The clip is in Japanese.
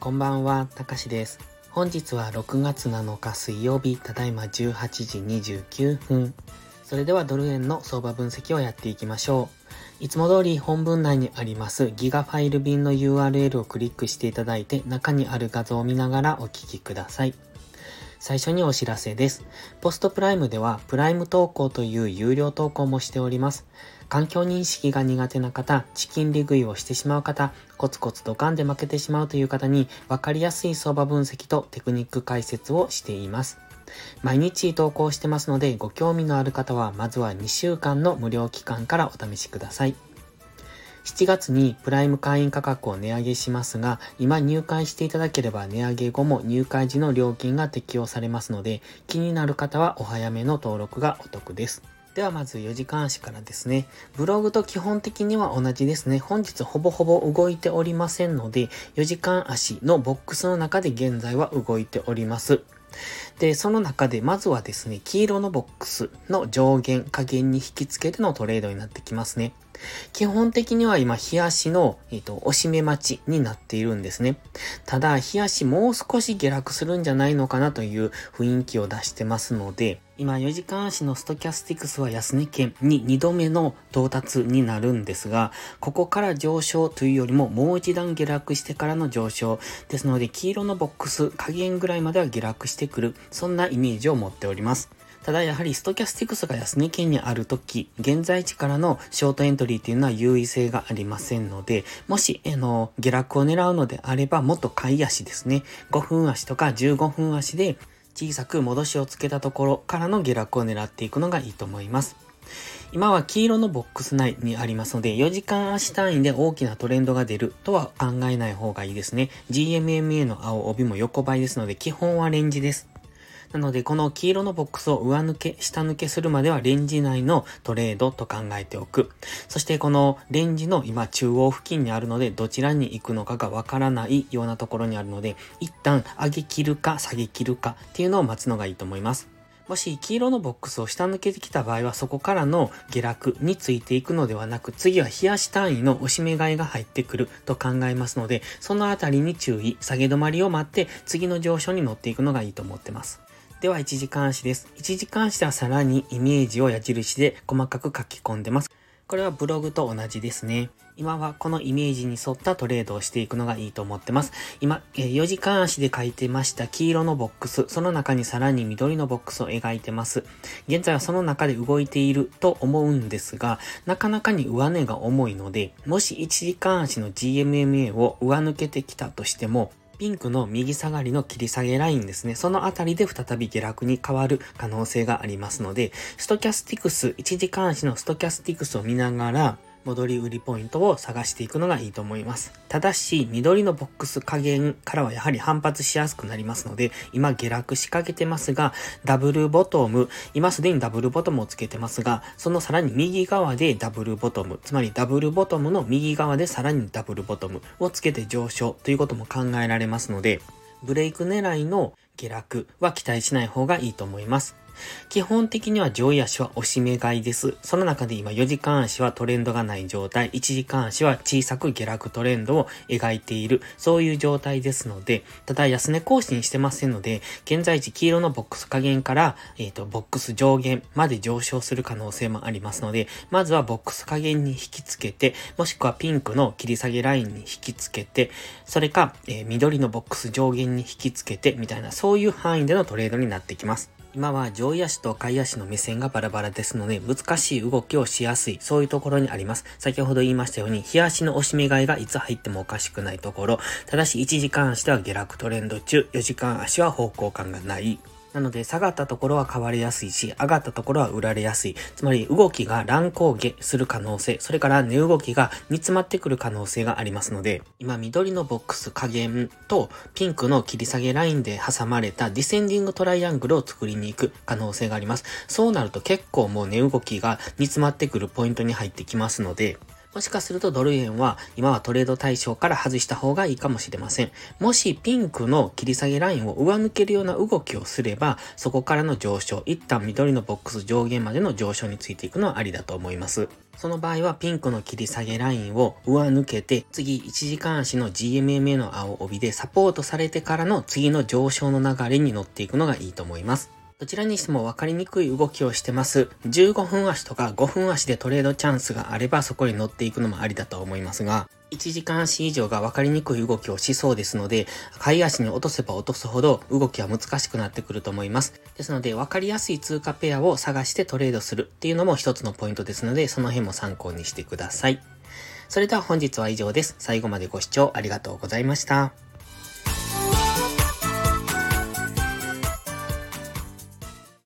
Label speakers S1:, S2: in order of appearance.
S1: こんばんは、たかしです。本日は6月7日水曜日、ただいま18時29分。それではドル円の相場分析をやっていきましょう。いつも通り本文内にありますギガファイル便の URL をクリックしていただいて中にある画像を見ながらお聞きください。最初にお知らせです。ポストプライムではプライム投稿という有料投稿もしております。環境認識が苦手な方、チキン利食いをしてしまう方、コツコツドカンで負けてしまうという方に分かりやすい相場分析とテクニック解説をしています。毎日投稿してますので、ご興味のある方はまずは2週間の無料期間からお試しください。7月にプライム会員価格を値上げしますが、今入会していただければ値上げ後も入会時の料金が適用されますので、気になる方はお早めの登録がお得です。ではまず4時間足からですね。ブログと基本的には同じですね。本日ほぼほぼ動いておりませんので、4時間足のボックスの中で現在は動いております。で、その中でまずはですね、黄色のボックスの上限、下限に引き付けてのトレードになってきますね。基本的には今、日足の、えっ、と、押し目待ちになっているんですね。ただ、日足もう少し下落するんじゃないのかなという雰囲気を出してますので、今4時間足のストキャスティクスは安値圏に2度目の到達になるんですが、ここから上昇というよりももう一段下落してからの上昇。ですので黄色のボックス加減ぐらいまでは下落してくる。そんなイメージを持っております。ただやはりストキャスティクスが安値圏にあるとき、現在地からのショートエントリーというのは優位性がありませんので、もし、あの、下落を狙うのであれば、もっと買い足ですね。5分足とか15分足で小さく戻しをつけたところからの下落を狙っていくのがいいと思います。今は黄色のボックス内にありますので、4時間足単位で大きなトレンドが出るとは考えない方がいいですね。GMMA の青帯も横ばいですので、基本はレンジです。なので、この黄色のボックスを上抜け、下抜けするまではレンジ内のトレードと考えておく。そしてこのレンジの今中央付近にあるので、どちらに行くのかがわからないようなところにあるので、一旦上げ切るか下げ切るかっていうのを待つのがいいと思います。もし黄色のボックスを下抜けてきた場合はそこからの下落についていくのではなく次は冷やし単位の押し目買いが入ってくると考えますのでそのあたりに注意、下げ止まりを待って次の上昇に乗っていくのがいいと思ってます。では、1時間足です。1時間足ではさらにイメージを矢印で細かく書き込んでます。これはブログと同じですね。今はこのイメージに沿ったトレードをしていくのがいいと思ってます。今、4時間足で書いてました黄色のボックス、その中にさらに緑のボックスを描いてます。現在はその中で動いていると思うんですが、なかなかに上値が重いので、もし1時間足の GMMA を上抜けてきたとしても、ピンクの右下がりの切り下げラインですね。そのあたりで再び下落に変わる可能性がありますので、ストキャスティクス、1時間足のストキャスティクスを見ながら、戻り売りポイントを探していくのがいいと思います。ただし、緑のボックス加減からはやはり反発しやすくなりますので、今下落しかけてますが、ダブルボトム、今すでにダブルボトムをつけてますが、そのさらに右側でダブルボトム、つまりダブルボトムの右側でさらにダブルボトムをつけて上昇ということも考えられますので、ブレイク狙いの下落は期待しない方がいいと思います。基本的には上位足は押し目買いです。その中で今4時間足はトレンドがない状態、1時間足は小さく下落トレンドを描いている、そういう状態ですので、ただ安値更新してませんので、現在地黄色のボックス加減から、えっ、ー、と、ボックス上限まで上昇する可能性もありますので、まずはボックス加減に引き付けて、もしくはピンクの切り下げラインに引き付けて、それか、えー、緑のボックス上限に引き付けて、みたいな、そういう範囲でのトレードになってきます。今は上位足と下位足の目線がバラバラですので、難しい動きをしやすい、そういうところにあります。先ほど言いましたように、日足の押し目買いがいつ入ってもおかしくないところ、ただし1時間足では下落トレンド中、4時間足は方向感がない、なので、下がったところは買われやすいし、上がったところは売られやすい。つまり、動きが乱高下する可能性、それから値動きが煮詰まってくる可能性がありますので、今、緑のボックス加減と、ピンクの切り下げラインで挟まれたディセンディングトライアングルを作りに行く可能性があります。そうなると結構もう値動きが煮詰まってくるポイントに入ってきますので、もしかするとドル円は今はトレード対象から外した方がいいかもしれません。もしピンクの切り下げラインを上抜けるような動きをすれば、そこからの上昇、一旦緑のボックス上限までの上昇についていくのはありだと思います。その場合はピンクの切り下げラインを上抜けて、次1時間足の GMMA の青帯でサポートされてからの次の上昇の流れに乗っていくのがいいと思います。どちらにしても分かりにくい動きをしてます。15分足とか5分足でトレードチャンスがあればそこに乗っていくのもありだと思いますが、1時間足以上が分かりにくい動きをしそうですので、買い足に落とせば落とすほど動きは難しくなってくると思います。ですので、分かりやすい通貨ペアを探してトレードするっていうのも一つのポイントですので、その辺も参考にしてください。それでは本日は以上です。最後までご視聴ありがとうございました。